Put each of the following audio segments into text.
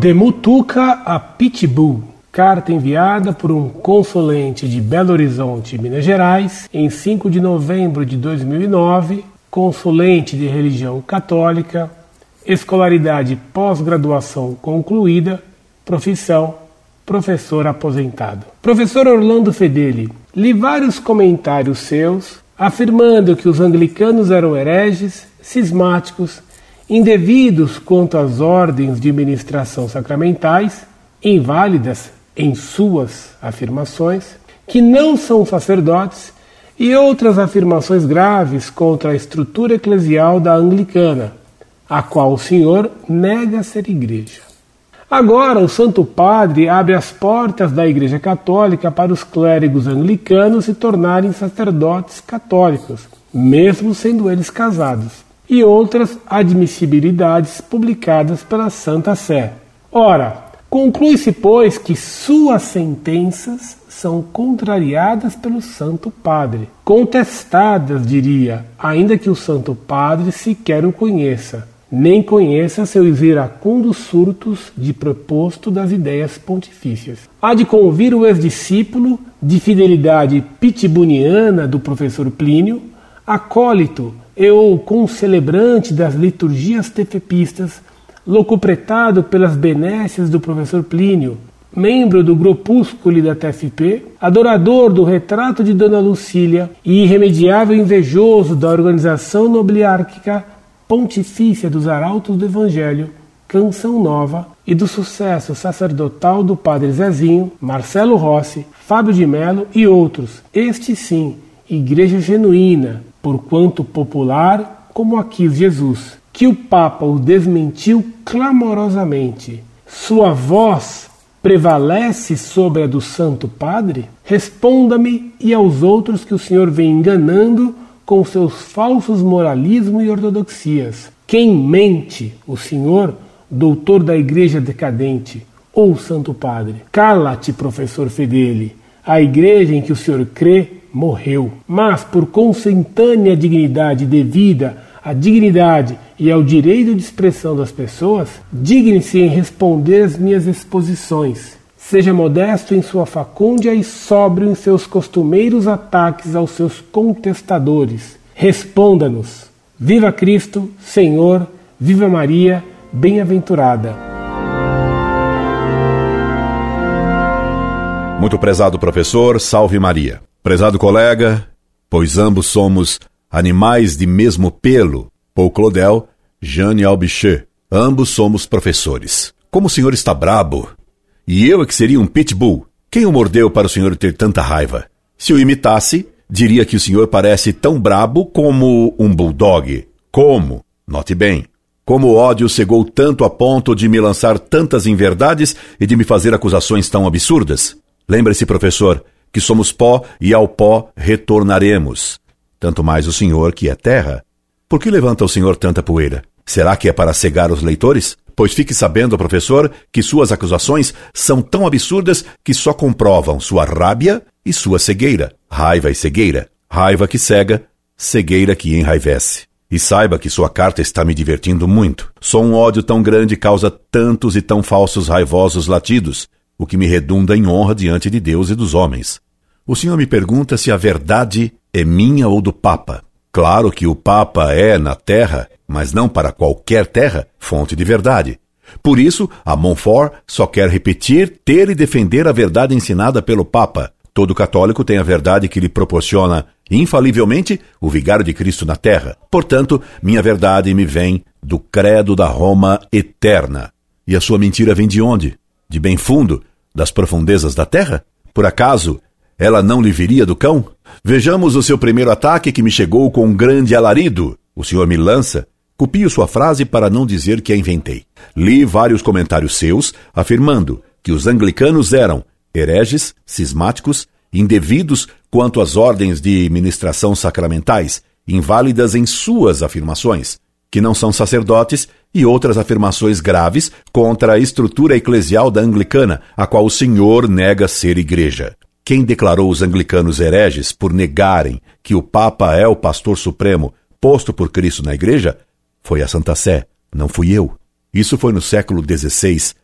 De Mutuca a Pitbull. Carta enviada por um consulente de Belo Horizonte, Minas Gerais, em 5 de novembro de 2009, consulente de religião católica, escolaridade pós-graduação concluída, profissão professor aposentado. Professor Orlando Fedeli, li vários comentários seus afirmando que os anglicanos eram hereges, cismáticos, indevidos quanto às ordens de ministração sacramentais, inválidas em suas afirmações, que não são sacerdotes e outras afirmações graves contra a estrutura eclesial da anglicana, a qual o senhor nega ser igreja. Agora, o Santo Padre abre as portas da Igreja Católica para os clérigos anglicanos se tornarem sacerdotes católicos, mesmo sendo eles casados, e outras admissibilidades publicadas pela Santa Sé. Ora, conclui-se, pois, que suas sentenças são contrariadas pelo Santo Padre, contestadas, diria, ainda que o Santo Padre sequer o conheça nem conheça seus iracundos surtos de proposto das ideias pontifícias. Há de convir o ex-discípulo de fidelidade pitibuniana do professor Plínio, acólito e ou concelebrante das liturgias tefepistas, locupretado pelas benécias do professor Plínio, membro do grupúsculo da TFP, adorador do retrato de Dona Lucília e irremediável invejoso da organização nobiliárquica pontifícia dos Arautos do Evangelho, Canção Nova e do sucesso sacerdotal do Padre Zezinho, Marcelo Rossi, Fábio de Melo e outros. Este sim, igreja genuína, porquanto popular como a quis Jesus, que o Papa o desmentiu clamorosamente. Sua voz prevalece sobre a do Santo Padre? Responda-me e aos outros que o Senhor vem enganando com seus falsos moralismo e ortodoxias. Quem mente, o Senhor, doutor da igreja decadente, ou Santo Padre? Cala-te, professor Fedeli. A igreja em que o Senhor crê morreu. Mas, por consentânea dignidade devida à dignidade e ao direito de expressão das pessoas, digne-se em responder às minhas exposições Seja modesto em sua facúndia e sóbrio em seus costumeiros ataques aos seus contestadores. Responda-nos. Viva Cristo, Senhor, viva Maria, bem-aventurada. Muito prezado professor, salve Maria. Prezado colega, pois ambos somos animais de mesmo pelo, Paul Claudel, Jeanne Albicheux. Ambos somos professores. Como o senhor está brabo, e eu é que seria um pitbull. Quem o mordeu para o senhor ter tanta raiva? Se o imitasse, diria que o senhor parece tão brabo como um bulldog. Como? Note bem. Como o ódio cegou tanto a ponto de me lançar tantas inverdades e de me fazer acusações tão absurdas? Lembre-se, professor, que somos pó e ao pó retornaremos. Tanto mais o senhor que é terra. Por que levanta o senhor tanta poeira? Será que é para cegar os leitores? Pois fique sabendo, professor, que suas acusações são tão absurdas que só comprovam sua rábia e sua cegueira. Raiva e cegueira. Raiva que cega, cegueira que enraivece. E saiba que sua carta está me divertindo muito. Só um ódio tão grande causa tantos e tão falsos raivosos latidos, o que me redunda em honra diante de Deus e dos homens. O senhor me pergunta se a verdade é minha ou do Papa. Claro que o Papa é, na terra, mas não para qualquer terra, fonte de verdade. Por isso, a Montfort só quer repetir, ter e defender a verdade ensinada pelo Papa. Todo católico tem a verdade que lhe proporciona, infalivelmente, o vigário de Cristo na terra. Portanto, minha verdade me vem do credo da Roma eterna. E a sua mentira vem de onde? De bem fundo? Das profundezas da terra? Por acaso, ela não lhe viria do cão? Vejamos o seu primeiro ataque que me chegou com um grande alarido. O senhor me lança Copio sua frase para não dizer que a inventei. Li vários comentários seus afirmando que os anglicanos eram hereges, cismáticos, indevidos quanto às ordens de ministração sacramentais, inválidas em suas afirmações, que não são sacerdotes, e outras afirmações graves contra a estrutura eclesial da anglicana, a qual o Senhor nega ser igreja. Quem declarou os anglicanos hereges por negarem que o Papa é o pastor supremo posto por Cristo na igreja foi a Santa Sé, não fui eu. Isso foi no século XVI,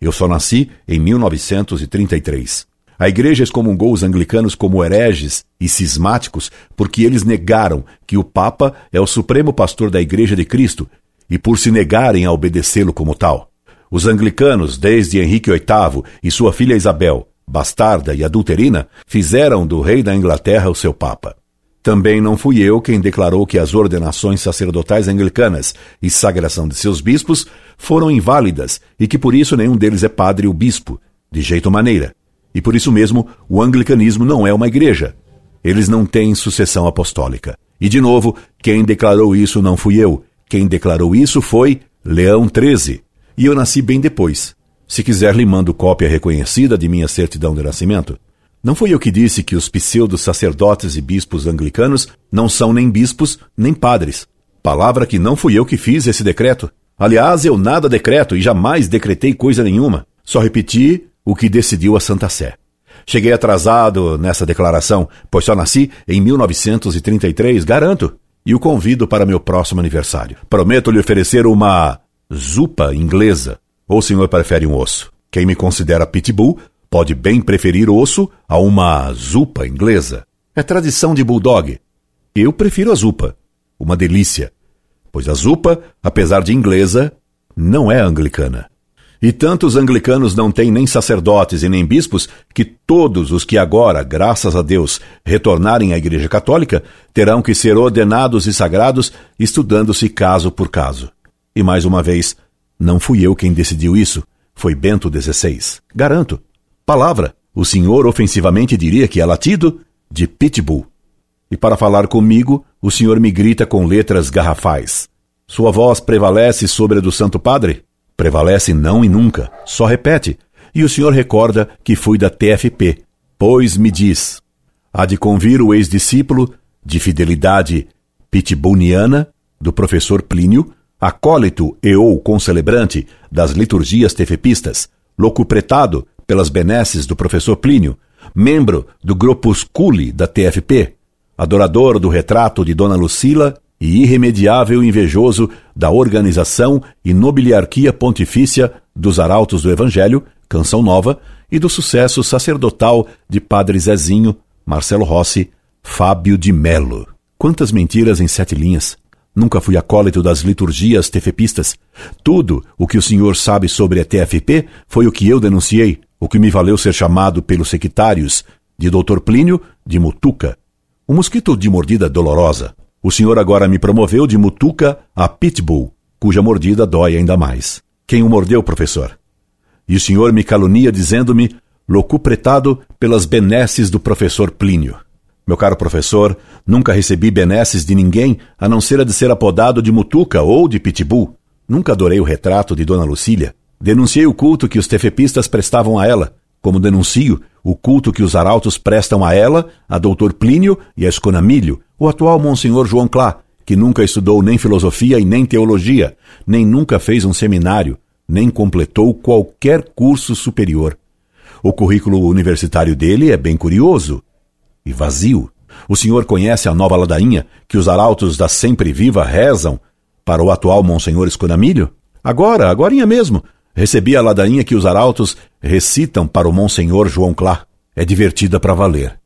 Eu só nasci em 1933. A igreja excomungou os anglicanos como hereges e cismáticos porque eles negaram que o Papa é o supremo pastor da Igreja de Cristo e por se negarem a obedecê-lo como tal. Os anglicanos, desde Henrique VIII e sua filha Isabel, bastarda e adulterina, fizeram do rei da Inglaterra o seu Papa. Também não fui eu quem declarou que as ordenações sacerdotais anglicanas e sagração de seus bispos foram inválidas e que por isso nenhum deles é padre ou bispo, de jeito maneira. E por isso mesmo o anglicanismo não é uma igreja. Eles não têm sucessão apostólica. E de novo, quem declarou isso não fui eu. Quem declarou isso foi Leão XIII. E eu nasci bem depois. Se quiser, lhe mando cópia reconhecida de minha certidão de nascimento. Não fui eu que disse que os pseudos sacerdotes e bispos anglicanos não são nem bispos nem padres. Palavra que não fui eu que fiz esse decreto. Aliás, eu nada decreto e jamais decretei coisa nenhuma. Só repeti o que decidiu a Santa Sé. Cheguei atrasado nessa declaração, pois só nasci em 1933, garanto, e o convido para meu próximo aniversário. Prometo lhe oferecer uma zupa inglesa. Ou o senhor prefere um osso? Quem me considera pitbull pode bem preferir osso a uma zupa inglesa. É tradição de bulldog. Eu prefiro a zupa. Uma delícia. Pois a zupa, apesar de inglesa, não é anglicana. E tantos anglicanos não têm nem sacerdotes e nem bispos que todos os que agora, graças a Deus, retornarem à Igreja Católica terão que ser ordenados e sagrados, estudando-se caso por caso. E mais uma vez, não fui eu quem decidiu isso, foi Bento XVI. Garanto. Palavra. O senhor ofensivamente diria que é latido de pitbull. E para falar comigo, o senhor me grita com letras garrafais. Sua voz prevalece sobre a do Santo Padre? Prevalece não e nunca, só repete. E o senhor recorda que fui da TFP, pois me diz: há de convir o ex-discípulo de fidelidade pitbulniana do professor Plínio, acólito e ou concelebrante das liturgias tefepistas, locupretado pelas benesses do professor Plínio, membro do Grupusculi da TFP, adorador do retrato de Dona Lucila e irremediável invejoso da organização e nobiliarquia pontifícia dos Arautos do Evangelho, Canção Nova, e do sucesso sacerdotal de Padre Zezinho, Marcelo Rossi, Fábio de Melo. Quantas mentiras em sete linhas! Nunca fui acólito das liturgias tefepistas. Tudo o que o senhor sabe sobre a TFP foi o que eu denunciei, o que me valeu ser chamado pelos sectários de Dr. Plínio de Mutuca, um mosquito de mordida dolorosa. O senhor agora me promoveu de Mutuca a Pitbull, cuja mordida dói ainda mais. Quem o mordeu, professor? E o senhor me calunia dizendo-me locupretado pelas benesses do professor Plínio. Meu caro professor, nunca recebi benesses de ninguém a não ser a de ser apodado de Mutuca ou de Pitbull. Nunca adorei o retrato de Dona Lucília. Denunciei o culto que os tefepistas prestavam a ela, como denuncio o culto que os arautos prestam a ela, a doutor Plínio e a Esconamilho, o atual Monsenhor João Clá, que nunca estudou nem filosofia e nem teologia, nem nunca fez um seminário, nem completou qualquer curso superior. O currículo universitário dele é bem curioso e vazio. O senhor conhece a nova ladainha que os arautos da Sempre Viva rezam para o atual Monsenhor Esconamilho? Agora, agora mesmo, Recebi a ladainha que os arautos recitam para o Monsenhor João Clá. É divertida para valer.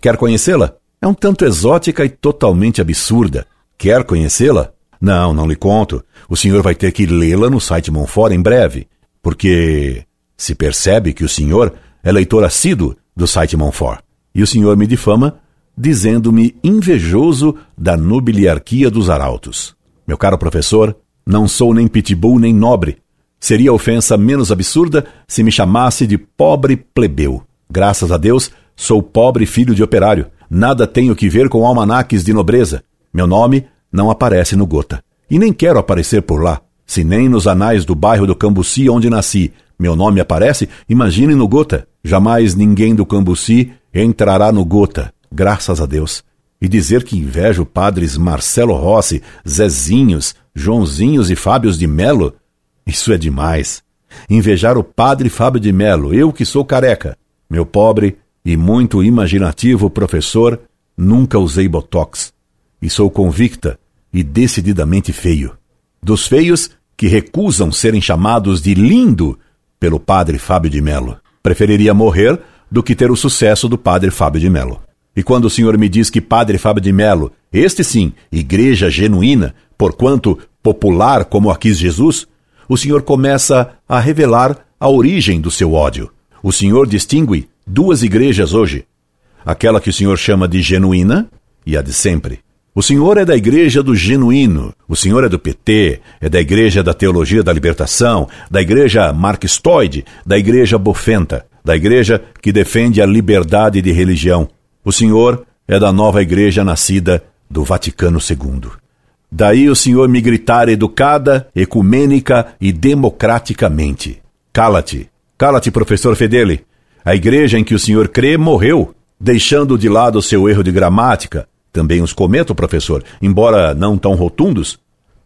Quer conhecê-la? É um tanto exótica e totalmente absurda. Quer conhecê-la? Não, não lhe conto. O senhor vai ter que lê-la no site Monfort em breve, porque se percebe que o senhor é leitor assíduo do site Monfort. E o senhor me difama dizendo-me invejoso da nobiliarquia dos arautos. Meu caro professor, não sou nem pitbull nem nobre, Seria ofensa menos absurda se me chamasse de pobre plebeu. Graças a Deus, sou pobre filho de operário. Nada tenho que ver com almanaques de nobreza. Meu nome não aparece no Gota. E nem quero aparecer por lá. Se nem nos anais do bairro do Cambuci, onde nasci, meu nome aparece, imagine no Gota. Jamais ninguém do Cambuci entrará no Gota, graças a Deus. E dizer que invejo padres Marcelo Rossi, Zezinhos, Joãozinhos e Fábios de Melo isso é demais. Invejar o padre Fábio de Melo, eu que sou careca. Meu pobre e muito imaginativo professor, nunca usei botox. E sou convicta e decididamente feio. Dos feios que recusam serem chamados de lindo pelo padre Fábio de Melo. Preferiria morrer do que ter o sucesso do padre Fábio de Melo. E quando o senhor me diz que padre Fábio de Melo, este sim, igreja genuína, porquanto popular como a quis Jesus, o senhor começa a revelar a origem do seu ódio. O senhor distingue duas igrejas hoje: aquela que o senhor chama de genuína e a de sempre. O senhor é da igreja do genuíno, o senhor é do PT, é da igreja da teologia da libertação, da igreja marxistoide, da igreja bofenta, da igreja que defende a liberdade de religião. O senhor é da nova igreja nascida do Vaticano II. Daí o senhor me gritar educada, ecumênica e democraticamente. Cala-te, cala-te, professor Fedeli. A igreja em que o senhor crê morreu, deixando de lado o seu erro de gramática, também os cometo, professor, embora não tão rotundos.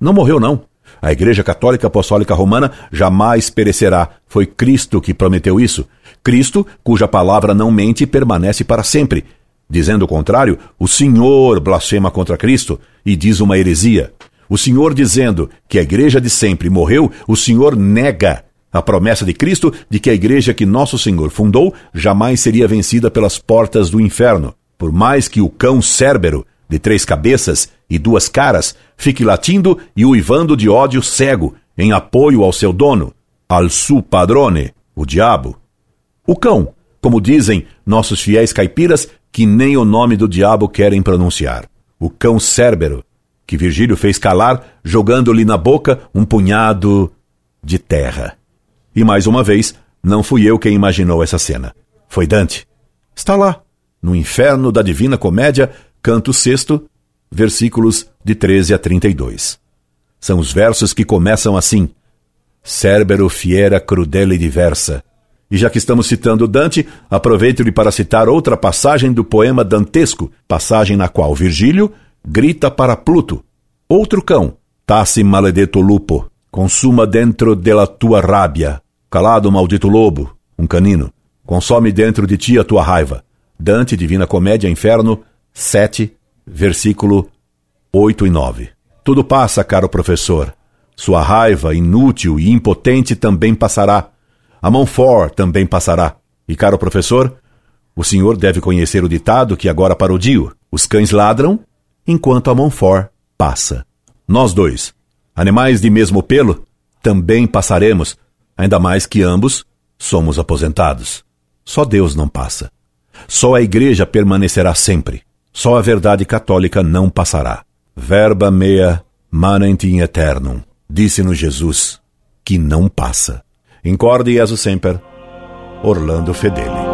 Não morreu, não. A Igreja Católica Apostólica Romana jamais perecerá. Foi Cristo que prometeu isso. Cristo, cuja palavra não mente, permanece para sempre. Dizendo o contrário, o Senhor blasfema contra Cristo e diz uma heresia. O Senhor dizendo que a igreja de sempre morreu, o Senhor nega a promessa de Cristo de que a igreja que nosso Senhor fundou jamais seria vencida pelas portas do inferno. Por mais que o cão Cérbero, de três cabeças e duas caras, fique latindo e uivando de ódio cego, em apoio ao seu dono, al su padrone, o diabo. O cão, como dizem nossos fiéis caipiras, que nem o nome do diabo querem pronunciar. O cão Cérbero, que Virgílio fez calar, jogando-lhe na boca um punhado de terra. E mais uma vez, não fui eu quem imaginou essa cena. Foi Dante. Está lá, no inferno da Divina Comédia, canto sexto, versículos de 13 a 32. São os versos que começam assim: Cerbero fiera crudele diversa. E já que estamos citando Dante, aproveito-lhe para citar outra passagem do poema dantesco, passagem na qual Virgílio grita para Pluto: Outro cão, tasse maledetto lupo, consuma dentro della tua rábia. Calado, maldito lobo, um canino, consome dentro de ti a tua raiva. Dante, Divina Comédia, Inferno, 7, versículo 8 e 9. Tudo passa, caro professor. Sua raiva, inútil e impotente, também passará. A mão for também passará. E, caro professor, o senhor deve conhecer o ditado que agora parodio: os cães ladram enquanto a mão for passa. Nós dois, animais de mesmo pelo, também passaremos, ainda mais que ambos somos aposentados. Só Deus não passa. Só a Igreja permanecerá sempre. Só a verdade católica não passará. Verba mea manent in eternum. Disse-nos Jesus, que não passa. Incorde Jesus Semper, Orlando Fedeli.